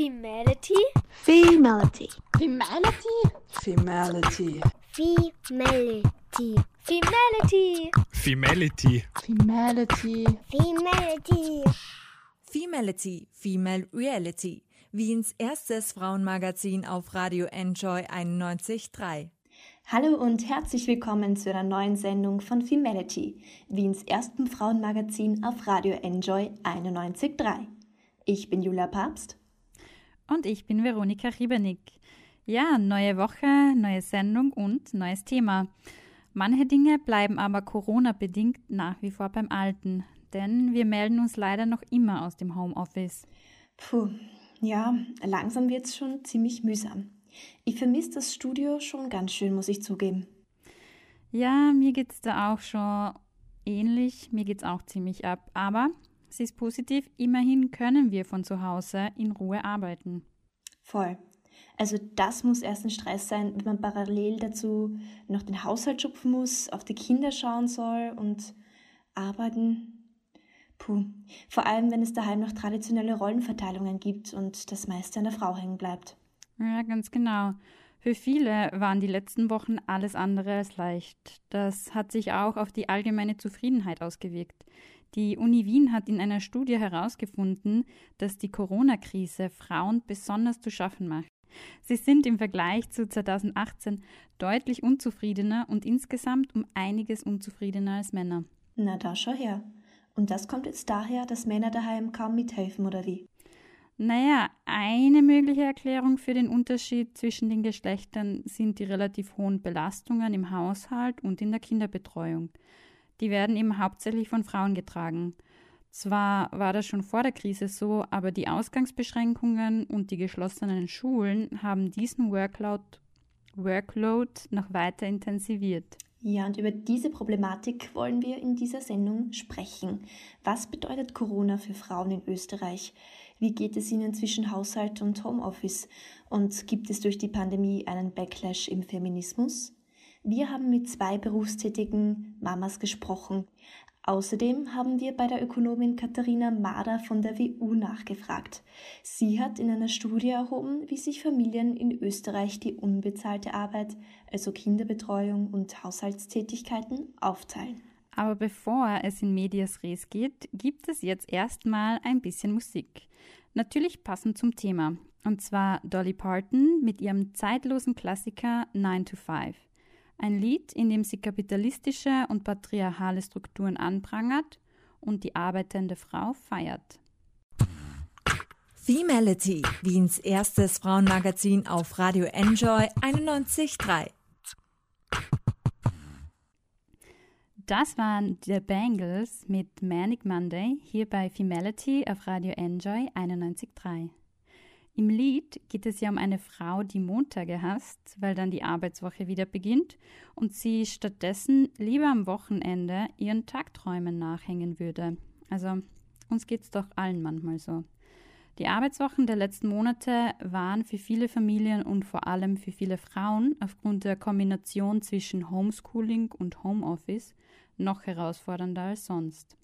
Femality. Femality. Femality. Femality. Femality. Femality. Femality. Femality. Femality. Femality, Female Reality, Wiens erstes Frauenmagazin auf Radio Enjoy 91.3. Hallo und herzlich willkommen zu einer neuen Sendung von Femality, Wiens ersten Frauenmagazin auf Radio Enjoy 91.3. Ich bin Julia Papst. Und ich bin Veronika Riebernick. Ja, neue Woche, neue Sendung und neues Thema. Manche Dinge bleiben aber Corona-bedingt nach wie vor beim Alten, denn wir melden uns leider noch immer aus dem Homeoffice. Puh, ja, langsam wird es schon ziemlich mühsam. Ich vermisse das Studio schon ganz schön, muss ich zugeben. Ja, mir geht es da auch schon ähnlich. Mir geht es auch ziemlich ab. Aber es ist positiv, immerhin können wir von zu Hause in Ruhe arbeiten. Voll. Also das muss erst ein Stress sein, wenn man parallel dazu noch den Haushalt schupfen muss, auf die Kinder schauen soll und arbeiten. Puh. Vor allem, wenn es daheim noch traditionelle Rollenverteilungen gibt und das meiste an der Frau hängen bleibt. Ja, ganz genau. Für viele waren die letzten Wochen alles andere als leicht. Das hat sich auch auf die allgemeine Zufriedenheit ausgewirkt. Die Uni Wien hat in einer Studie herausgefunden, dass die Corona-Krise Frauen besonders zu schaffen macht. Sie sind im Vergleich zu 2018 deutlich unzufriedener und insgesamt um einiges unzufriedener als Männer. Na da schau her. Und das kommt jetzt daher, dass Männer daheim kaum mithelfen, oder wie? Naja, eine mögliche Erklärung für den Unterschied zwischen den Geschlechtern sind die relativ hohen Belastungen im Haushalt und in der Kinderbetreuung die werden eben hauptsächlich von Frauen getragen. Zwar war das schon vor der Krise so, aber die Ausgangsbeschränkungen und die geschlossenen Schulen haben diesen Workload, Workload noch weiter intensiviert. Ja, und über diese Problematik wollen wir in dieser Sendung sprechen. Was bedeutet Corona für Frauen in Österreich? Wie geht es ihnen zwischen Haushalt und Homeoffice? Und gibt es durch die Pandemie einen Backlash im Feminismus? Wir haben mit zwei berufstätigen Mamas gesprochen. Außerdem haben wir bei der Ökonomin Katharina Mader von der WU nachgefragt. Sie hat in einer Studie erhoben, wie sich Familien in Österreich die unbezahlte Arbeit, also Kinderbetreuung und Haushaltstätigkeiten, aufteilen. Aber bevor es in Medias Res geht, gibt es jetzt erstmal ein bisschen Musik. Natürlich passend zum Thema. Und zwar Dolly Parton mit ihrem zeitlosen Klassiker 9 to 5. Ein Lied, in dem sie kapitalistische und patriarchale Strukturen anprangert und die arbeitende Frau feiert. Femality, Wiens erstes Frauenmagazin auf Radio Enjoy 91.3. Das waren The Bangles mit Manic Monday hier bei Femality auf Radio Enjoy 91.3. Im Lied geht es ja um eine Frau, die Montage hasst, weil dann die Arbeitswoche wieder beginnt und sie stattdessen lieber am Wochenende ihren Tagträumen nachhängen würde. Also uns geht's doch allen manchmal so. Die Arbeitswochen der letzten Monate waren für viele Familien und vor allem für viele Frauen aufgrund der Kombination zwischen Homeschooling und Homeoffice noch herausfordernder als sonst.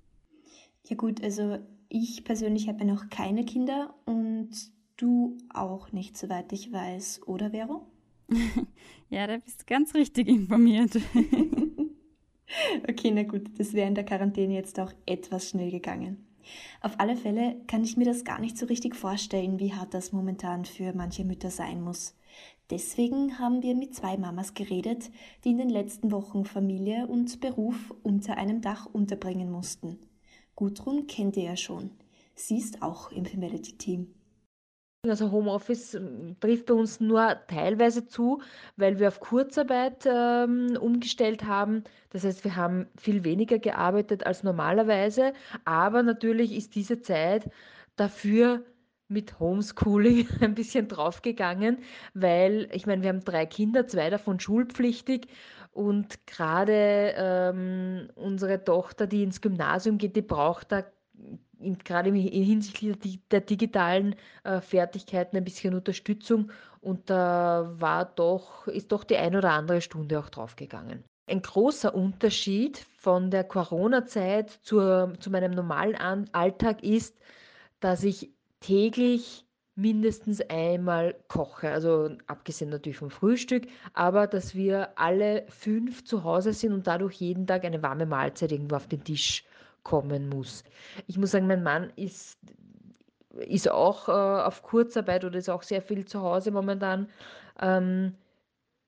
Ja gut, also ich persönlich habe noch keine Kinder und Du auch nicht, soweit ich weiß, oder Vero? ja, da bist du ganz richtig informiert. okay, na gut, das wäre in der Quarantäne jetzt auch etwas schnell gegangen. Auf alle Fälle kann ich mir das gar nicht so richtig vorstellen, wie hart das momentan für manche Mütter sein muss. Deswegen haben wir mit zwei Mamas geredet, die in den letzten Wochen Familie und Beruf unter einem Dach unterbringen mussten. Gudrun kennt ihr ja schon. Sie ist auch im Femality-Team. Also Homeoffice ähm, trifft bei uns nur teilweise zu, weil wir auf Kurzarbeit ähm, umgestellt haben. Das heißt, wir haben viel weniger gearbeitet als normalerweise, aber natürlich ist diese Zeit dafür mit Homeschooling ein bisschen draufgegangen, weil ich meine, wir haben drei Kinder, zwei davon schulpflichtig und gerade ähm, unsere Tochter, die ins Gymnasium geht, die braucht da gerade hinsichtlich der digitalen äh, Fertigkeiten ein bisschen Unterstützung und da war doch, ist doch die ein oder andere Stunde auch draufgegangen. Ein großer Unterschied von der Corona-Zeit zu meinem normalen Alltag ist, dass ich täglich mindestens einmal koche. Also abgesehen natürlich vom Frühstück, aber dass wir alle fünf zu Hause sind und dadurch jeden Tag eine warme Mahlzeit irgendwo auf den Tisch kommen muss. Ich muss sagen, mein Mann ist, ist auch äh, auf Kurzarbeit oder ist auch sehr viel zu Hause momentan, ähm,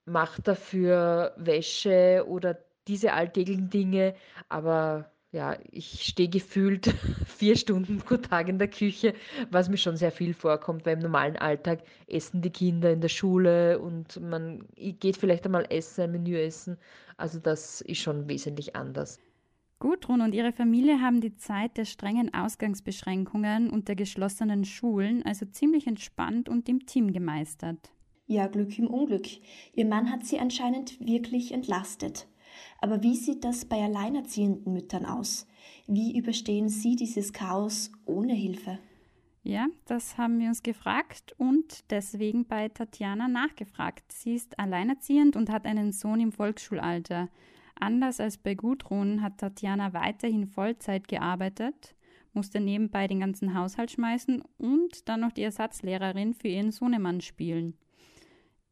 macht dafür Wäsche oder diese alltäglichen Dinge, aber ja, ich stehe gefühlt vier Stunden pro Tag in der Küche, was mir schon sehr viel vorkommt, weil im normalen Alltag essen die Kinder in der Schule und man geht vielleicht einmal essen, ein Menü essen. Also das ist schon wesentlich anders. Gudrun und ihre Familie haben die Zeit der strengen Ausgangsbeschränkungen und der geschlossenen Schulen also ziemlich entspannt und im Team gemeistert. Ja, Glück im Unglück. Ihr Mann hat sie anscheinend wirklich entlastet. Aber wie sieht das bei alleinerziehenden Müttern aus? Wie überstehen sie dieses Chaos ohne Hilfe? Ja, das haben wir uns gefragt und deswegen bei Tatjana nachgefragt. Sie ist alleinerziehend und hat einen Sohn im Volksschulalter. Anders als bei Gudrun hat Tatjana weiterhin Vollzeit gearbeitet, musste nebenbei den ganzen Haushalt schmeißen und dann noch die Ersatzlehrerin für ihren Sohnemann spielen.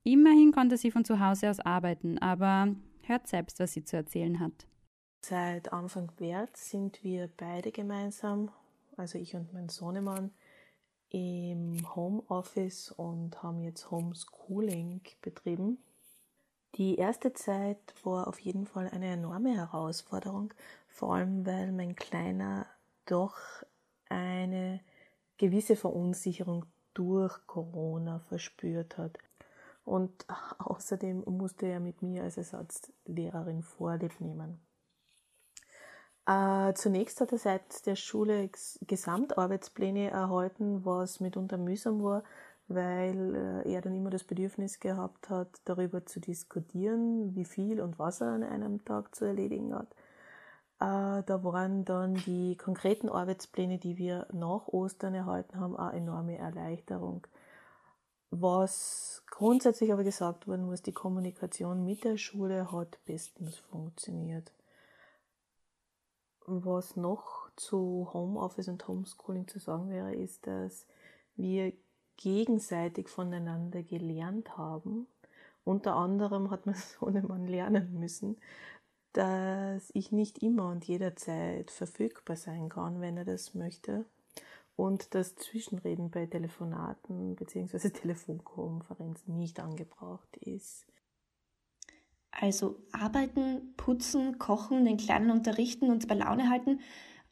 Immerhin konnte sie von zu Hause aus arbeiten, aber hört selbst, was sie zu erzählen hat. Seit Anfang März sind wir beide gemeinsam, also ich und mein Sohnemann, im Homeoffice und haben jetzt Homeschooling betrieben. Die erste Zeit war auf jeden Fall eine enorme Herausforderung, vor allem weil mein Kleiner doch eine gewisse Verunsicherung durch Corona verspürt hat. Und außerdem musste er mit mir als Ersatzlehrerin Vorlieb nehmen. Äh, zunächst hat er seit der Schule Gesamtarbeitspläne erhalten, was mitunter mühsam war, weil äh, er dann immer das Bedürfnis gehabt hat, darüber zu diskutieren, wie viel und was er an einem Tag zu erledigen hat. Äh, da waren dann die konkreten Arbeitspläne, die wir nach Ostern erhalten haben, eine enorme Erleichterung. Was grundsätzlich aber gesagt worden muss, die Kommunikation mit der Schule hat bestens funktioniert. Was noch zu Homeoffice und Homeschooling zu sagen wäre, ist, dass wir gegenseitig voneinander gelernt haben. Unter anderem hat mein Sohnemann lernen müssen, dass ich nicht immer und jederzeit verfügbar sein kann, wenn er das möchte und das Zwischenreden bei Telefonaten bzw. Telefonkonferenzen nicht angebracht ist. Also arbeiten, putzen, kochen, den Kleinen unterrichten und bei Laune halten.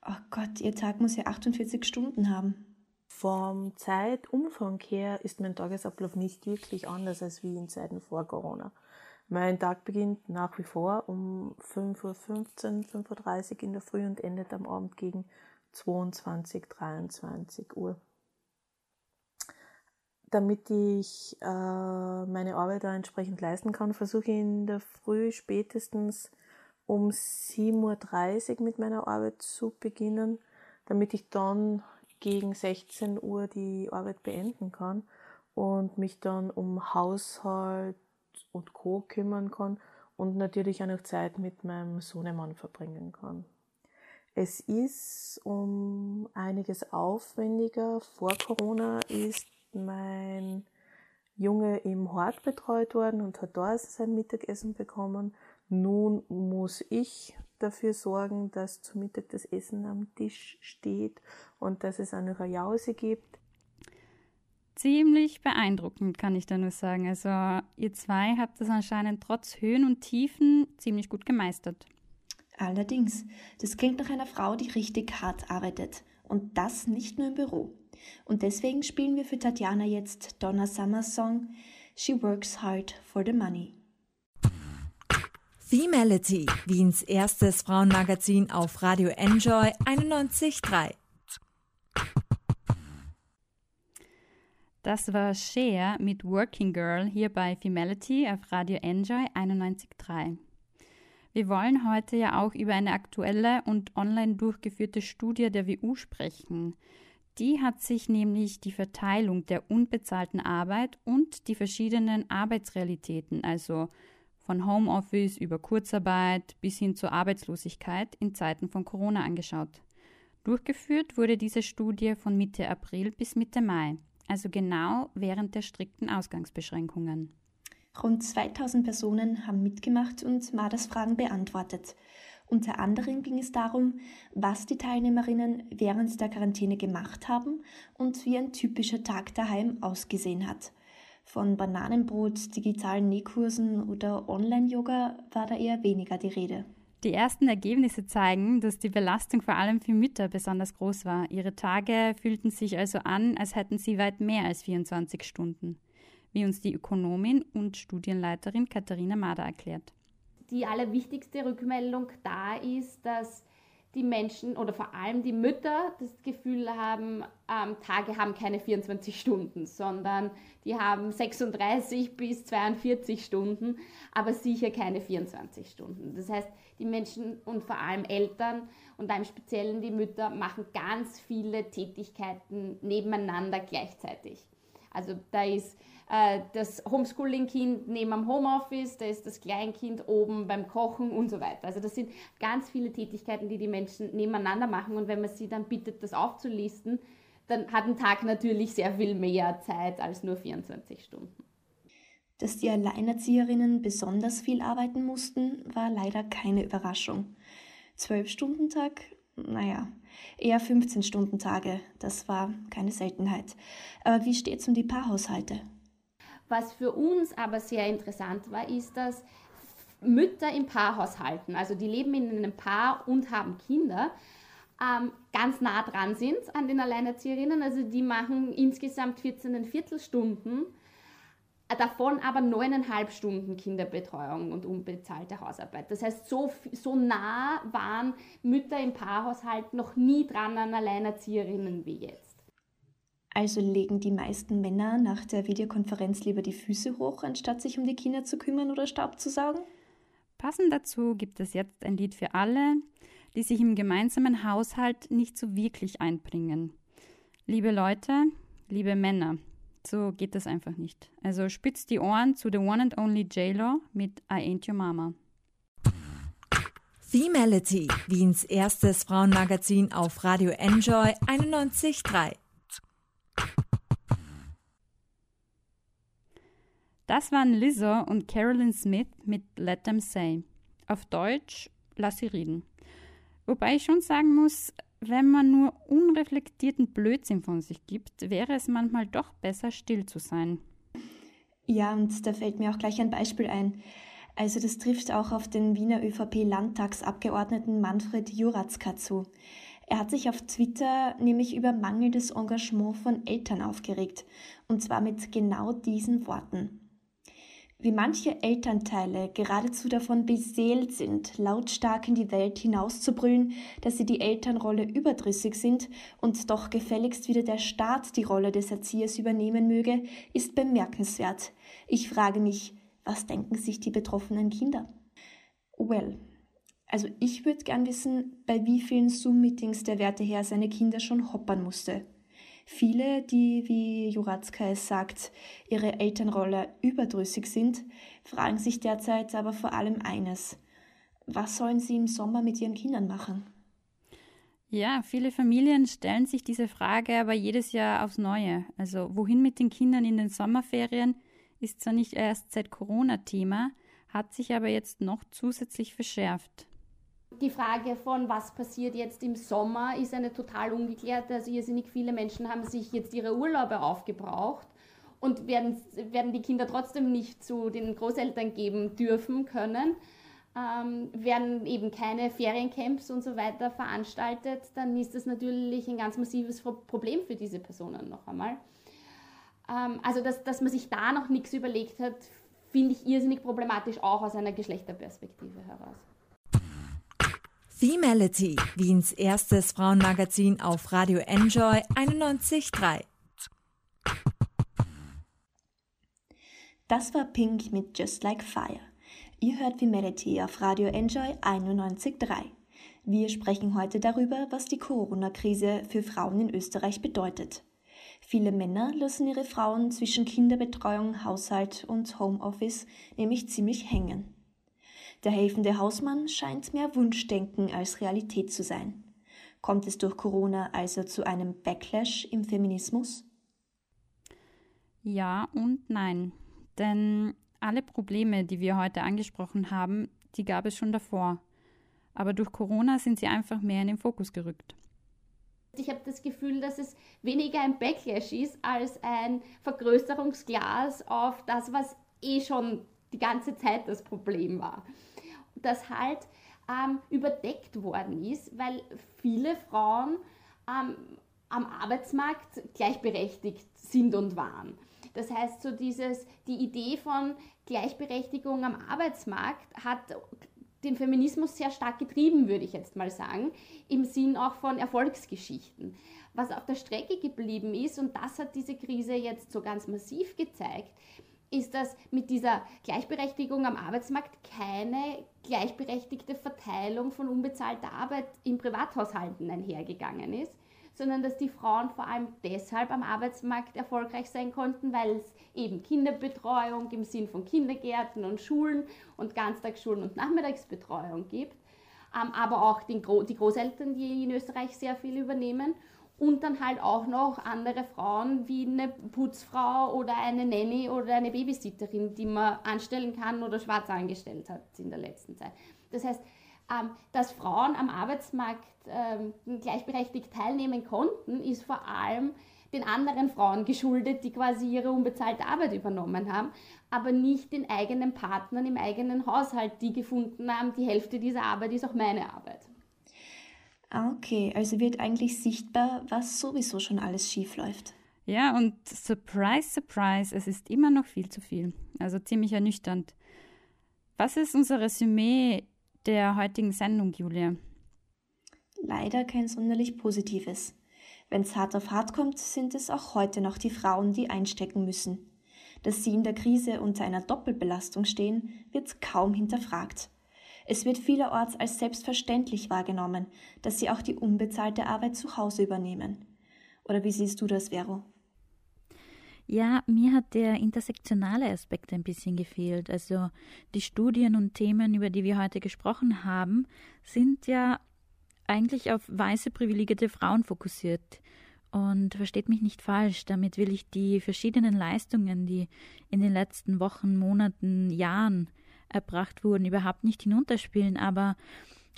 Oh Gott, ihr Tag muss ja 48 Stunden haben. Vom Zeitumfang her ist mein Tagesablauf nicht wirklich anders als wie in Zeiten vor Corona. Mein Tag beginnt nach wie vor um 5.15 Uhr, 5.30 Uhr in der Früh und endet am Abend gegen 22, 23 Uhr. Damit ich äh, meine Arbeit da entsprechend leisten kann, versuche ich in der Früh spätestens um 7.30 Uhr mit meiner Arbeit zu beginnen, damit ich dann gegen 16 Uhr die Arbeit beenden kann und mich dann um Haushalt und Co. kümmern kann und natürlich auch noch Zeit mit meinem Sohnemann verbringen kann. Es ist um einiges aufwendiger. Vor Corona ist mein Junge im Hort betreut worden und hat da sein Mittagessen bekommen. Nun muss ich dafür sorgen, dass zu Mittag das Essen am Tisch steht und dass es eine Jause gibt. Ziemlich beeindruckend, kann ich da nur sagen. Also ihr zwei habt das anscheinend trotz Höhen und Tiefen ziemlich gut gemeistert. Allerdings, das klingt nach einer Frau, die richtig hart arbeitet. Und das nicht nur im Büro. Und deswegen spielen wir für Tatjana jetzt Donna Summer's Song She Works Hard for the Money. Femality, Wiens erstes Frauenmagazin auf Radio Enjoy 91.3. Das war Share mit Working Girl hier bei Femality auf Radio Enjoy 91.3. Wir wollen heute ja auch über eine aktuelle und online durchgeführte Studie der WU sprechen. Die hat sich nämlich die Verteilung der unbezahlten Arbeit und die verschiedenen Arbeitsrealitäten, also von Homeoffice über Kurzarbeit bis hin zur Arbeitslosigkeit in Zeiten von Corona angeschaut. Durchgeführt wurde diese Studie von Mitte April bis Mitte Mai. also genau während der strikten Ausgangsbeschränkungen. Rund 2000 Personen haben mitgemacht und Madas Fragen beantwortet. Unter anderem ging es darum, was die Teilnehmerinnen während der Quarantäne gemacht haben und wie ein typischer Tag daheim ausgesehen hat. Von Bananenbrot, digitalen Nähkursen oder Online-Yoga war da eher weniger die Rede. Die ersten Ergebnisse zeigen, dass die Belastung vor allem für Mütter besonders groß war. Ihre Tage fühlten sich also an, als hätten sie weit mehr als 24 Stunden, wie uns die Ökonomin und Studienleiterin Katharina Mader erklärt. Die allerwichtigste Rückmeldung da ist, dass die Menschen oder vor allem die Mütter das Gefühl haben, ähm, Tage haben keine 24 Stunden, sondern die haben 36 bis 42 Stunden, aber sicher keine 24 Stunden. Das heißt, die Menschen und vor allem Eltern und im Speziellen die Mütter machen ganz viele Tätigkeiten nebeneinander gleichzeitig. Also da ist äh, das Homeschooling-Kind neben am Homeoffice, da ist das Kleinkind oben beim Kochen und so weiter. Also das sind ganz viele Tätigkeiten, die die Menschen nebeneinander machen und wenn man sie dann bittet, das aufzulisten, dann hat ein Tag natürlich sehr viel mehr Zeit als nur 24 Stunden. Dass die Alleinerzieherinnen besonders viel arbeiten mussten, war leider keine Überraschung. Zwölf-Stunden-Tag? Naja, eher 15-Stunden-Tage. Das war keine Seltenheit. Aber wie steht's um die Paarhaushalte? Was für uns aber sehr interessant war, ist, dass Mütter im Paarhaushalten, also die leben in einem Paar und haben Kinder, ähm, ganz nah dran sind an den Alleinerzieherinnen. Also die machen insgesamt 14 Viertelstunden, davon aber neuneinhalb Stunden Kinderbetreuung und unbezahlte Hausarbeit. Das heißt, so, so nah waren Mütter im Paarhaushalt noch nie dran an Alleinerzieherinnen wie jetzt. Also legen die meisten Männer nach der Videokonferenz lieber die Füße hoch, anstatt sich um die Kinder zu kümmern oder Staub zu saugen? Passend dazu gibt es jetzt ein Lied für alle, die sich im gemeinsamen Haushalt nicht so wirklich einbringen. Liebe Leute, liebe Männer, so geht das einfach nicht. Also spitzt die Ohren zu The One and Only J-Lo mit I Ain't Your Mama. Femality, Wiens erstes Frauenmagazin auf Radio Enjoy 91.3. Das waren Lizzo und Carolyn Smith mit Let Them Say. Auf Deutsch, lass sie reden. Wobei ich schon sagen muss, wenn man nur unreflektierten Blödsinn von sich gibt, wäre es manchmal doch besser, still zu sein. Ja, und da fällt mir auch gleich ein Beispiel ein. Also das trifft auch auf den Wiener ÖVP-Landtagsabgeordneten Manfred Juratzka zu. Er hat sich auf Twitter nämlich über mangelndes Engagement von Eltern aufgeregt. Und zwar mit genau diesen Worten wie manche Elternteile geradezu davon beseelt sind, lautstark in die Welt hinauszubrüllen, dass sie die Elternrolle überdrüssig sind und doch gefälligst wieder der Staat die Rolle des Erziehers übernehmen möge, ist bemerkenswert. Ich frage mich, was denken sich die betroffenen Kinder? Well, also ich würde gern wissen, bei wie vielen Zoom-Meetings der werte Herr seine Kinder schon hoppern musste. Viele, die, wie Juratzka es sagt, ihre Elternrolle überdrüssig sind, fragen sich derzeit aber vor allem eines. Was sollen sie im Sommer mit ihren Kindern machen? Ja, viele Familien stellen sich diese Frage aber jedes Jahr aufs Neue. Also wohin mit den Kindern in den Sommerferien ist zwar nicht erst seit Corona Thema, hat sich aber jetzt noch zusätzlich verschärft. Die Frage von, was passiert jetzt im Sommer, ist eine total ungeklärte. Also irrsinnig viele Menschen haben sich jetzt ihre Urlaube aufgebraucht und werden, werden die Kinder trotzdem nicht zu den Großeltern geben dürfen können. Ähm, werden eben keine Feriencamps und so weiter veranstaltet, dann ist das natürlich ein ganz massives Problem für diese Personen noch einmal. Ähm, also, dass, dass man sich da noch nichts überlegt hat, finde ich irrsinnig problematisch, auch aus einer Geschlechterperspektive heraus. Femality, Wiens erstes Frauenmagazin auf Radio Enjoy 91.3. Das war Pink mit Just Like Fire. Ihr hört Femality auf Radio Enjoy 91.3. Wir sprechen heute darüber, was die Corona-Krise für Frauen in Österreich bedeutet. Viele Männer lassen ihre Frauen zwischen Kinderbetreuung, Haushalt und Homeoffice nämlich ziemlich hängen. Der helfende Hausmann scheint mehr Wunschdenken als Realität zu sein. Kommt es durch Corona also zu einem Backlash im Feminismus? Ja und nein. Denn alle Probleme, die wir heute angesprochen haben, die gab es schon davor. Aber durch Corona sind sie einfach mehr in den Fokus gerückt. Ich habe das Gefühl, dass es weniger ein Backlash ist als ein Vergrößerungsglas auf das, was eh schon die ganze Zeit das Problem war. Das halt ähm, überdeckt worden ist, weil viele Frauen ähm, am Arbeitsmarkt gleichberechtigt sind und waren. Das heißt, so dieses, die Idee von Gleichberechtigung am Arbeitsmarkt hat den Feminismus sehr stark getrieben, würde ich jetzt mal sagen, im Sinn auch von Erfolgsgeschichten. Was auf der Strecke geblieben ist, und das hat diese Krise jetzt so ganz massiv gezeigt, ist, dass mit dieser Gleichberechtigung am Arbeitsmarkt keine gleichberechtigte Verteilung von unbezahlter Arbeit in Privathaushalten einhergegangen ist, sondern dass die Frauen vor allem deshalb am Arbeitsmarkt erfolgreich sein konnten, weil es eben Kinderbetreuung im Sinn von Kindergärten und Schulen und Ganztagsschulen und Nachmittagsbetreuung gibt, ähm, aber auch die Großeltern, die in Österreich sehr viel übernehmen und dann halt auch noch andere Frauen wie eine Putzfrau oder eine Nanny oder eine Babysitterin, die man anstellen kann oder schwarz angestellt hat in der letzten Zeit. Das heißt, ähm, dass Frauen am Arbeitsmarkt ähm, gleichberechtigt teilnehmen konnten, ist vor allem den anderen Frauen geschuldet, die quasi ihre unbezahlte Arbeit übernommen haben, aber nicht den eigenen Partnern im eigenen Haushalt, die gefunden haben, die Hälfte dieser Arbeit ist auch meine Arbeit. Ah, okay, also wird eigentlich sichtbar, was sowieso schon alles schief läuft. Ja, und surprise, surprise, es ist immer noch viel zu viel. Also ziemlich ernüchternd. Was ist unser Resümee der heutigen Sendung, Julia? Leider kein sonderlich positives. Wenn es hart auf hart kommt, sind es auch heute noch die Frauen, die einstecken müssen. Dass sie in der Krise unter einer Doppelbelastung stehen, wird kaum hinterfragt. Es wird vielerorts als selbstverständlich wahrgenommen, dass sie auch die unbezahlte Arbeit zu Hause übernehmen. Oder wie siehst du das, Vero? Ja, mir hat der intersektionale Aspekt ein bisschen gefehlt. Also die Studien und Themen, über die wir heute gesprochen haben, sind ja eigentlich auf weiße privilegierte Frauen fokussiert. Und versteht mich nicht falsch, damit will ich die verschiedenen Leistungen, die in den letzten Wochen, Monaten, Jahren erbracht wurden, überhaupt nicht hinunterspielen. Aber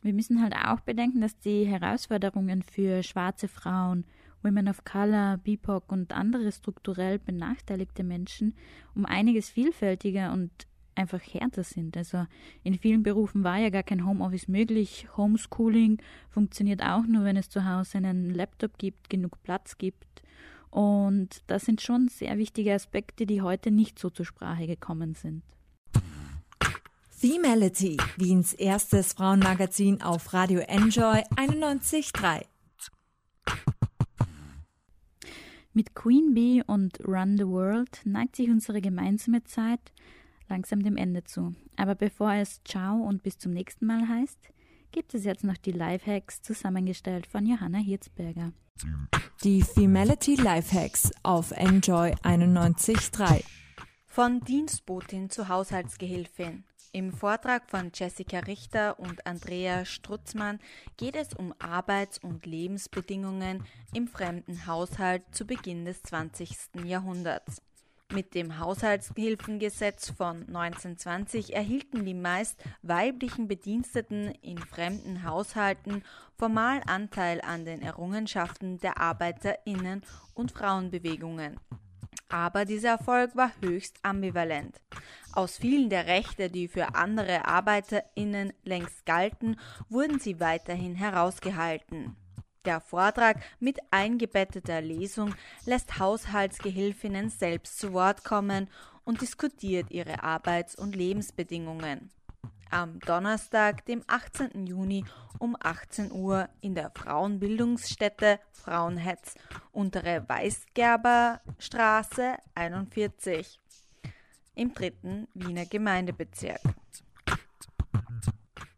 wir müssen halt auch bedenken, dass die Herausforderungen für schwarze Frauen, Women of Color, BIPOC und andere strukturell benachteiligte Menschen um einiges vielfältiger und einfach härter sind. Also in vielen Berufen war ja gar kein Homeoffice möglich. Homeschooling funktioniert auch nur, wenn es zu Hause einen Laptop gibt, genug Platz gibt. Und das sind schon sehr wichtige Aspekte, die heute nicht so zur Sprache gekommen sind. Femality, Wiens erstes Frauenmagazin auf Radio Enjoy 91.3. Mit Queen Bee und Run the World neigt sich unsere gemeinsame Zeit langsam dem Ende zu. Aber bevor es Ciao und bis zum nächsten Mal heißt, gibt es jetzt noch die Lifehacks zusammengestellt von Johanna Hirzberger. Die Femality Lifehacks auf Enjoy 91.3. Von Dienstbotin zu Haushaltsgehilfin. Im Vortrag von Jessica Richter und Andrea Strutzmann geht es um Arbeits- und Lebensbedingungen im fremden Haushalt zu Beginn des 20. Jahrhunderts. Mit dem Haushaltshilfengesetz von 1920 erhielten die meist weiblichen Bediensteten in fremden Haushalten formal Anteil an den Errungenschaften der Arbeiterinnen und Frauenbewegungen. Aber dieser Erfolg war höchst ambivalent. Aus vielen der Rechte, die für andere Arbeiterinnen längst galten, wurden sie weiterhin herausgehalten. Der Vortrag mit eingebetteter Lesung lässt Haushaltsgehilfinnen selbst zu Wort kommen und diskutiert ihre Arbeits- und Lebensbedingungen. Am Donnerstag, dem 18. Juni um 18 Uhr in der Frauenbildungsstätte Frauenhetz, untere Weißgerberstraße 41 im dritten Wiener Gemeindebezirk.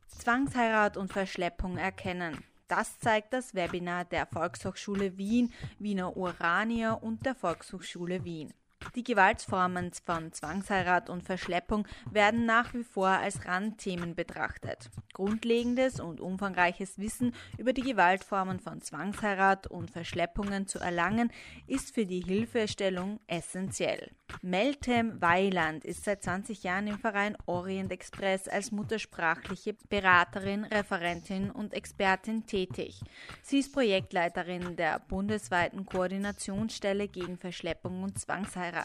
Zwangsheirat und Verschleppung erkennen. Das zeigt das Webinar der Volkshochschule Wien, Wiener Urania und der Volkshochschule Wien. Die Gewaltformen von Zwangsheirat und Verschleppung werden nach wie vor als Randthemen betrachtet. Grundlegendes und umfangreiches Wissen über die Gewaltformen von Zwangsheirat und Verschleppungen zu erlangen, ist für die Hilfestellung essentiell. Meltem Weiland ist seit 20 Jahren im Verein Orient Express als muttersprachliche Beraterin, Referentin und Expertin tätig. Sie ist Projektleiterin der bundesweiten Koordinationsstelle gegen Verschleppung und Zwangsheirat.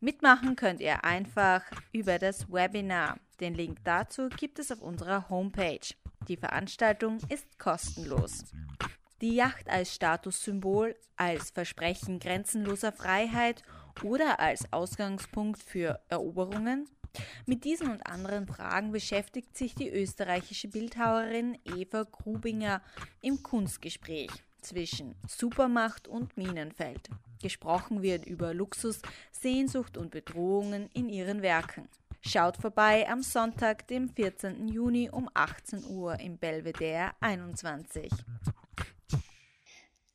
Mitmachen könnt ihr einfach über das Webinar. Den Link dazu gibt es auf unserer Homepage. Die Veranstaltung ist kostenlos. Die Yacht als Statussymbol, als Versprechen grenzenloser Freiheit oder als Ausgangspunkt für Eroberungen? Mit diesen und anderen Fragen beschäftigt sich die österreichische Bildhauerin Eva Grubinger im Kunstgespräch zwischen Supermacht und Minenfeld. Gesprochen wird über Luxus, Sehnsucht und Bedrohungen in ihren Werken. Schaut vorbei am Sonntag, dem 14. Juni um 18 Uhr im Belvedere 21.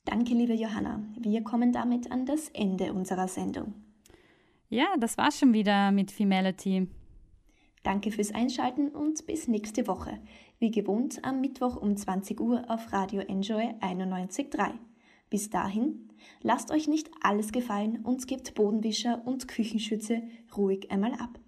Danke, liebe Johanna. Wir kommen damit an das Ende unserer Sendung. Ja, das war's schon wieder mit Femality. Danke fürs Einschalten und bis nächste Woche. Wie gewohnt am Mittwoch um 20 Uhr auf Radio Enjoy 91.3. Bis dahin, lasst euch nicht alles gefallen und gebt Bodenwischer und Küchenschütze ruhig einmal ab.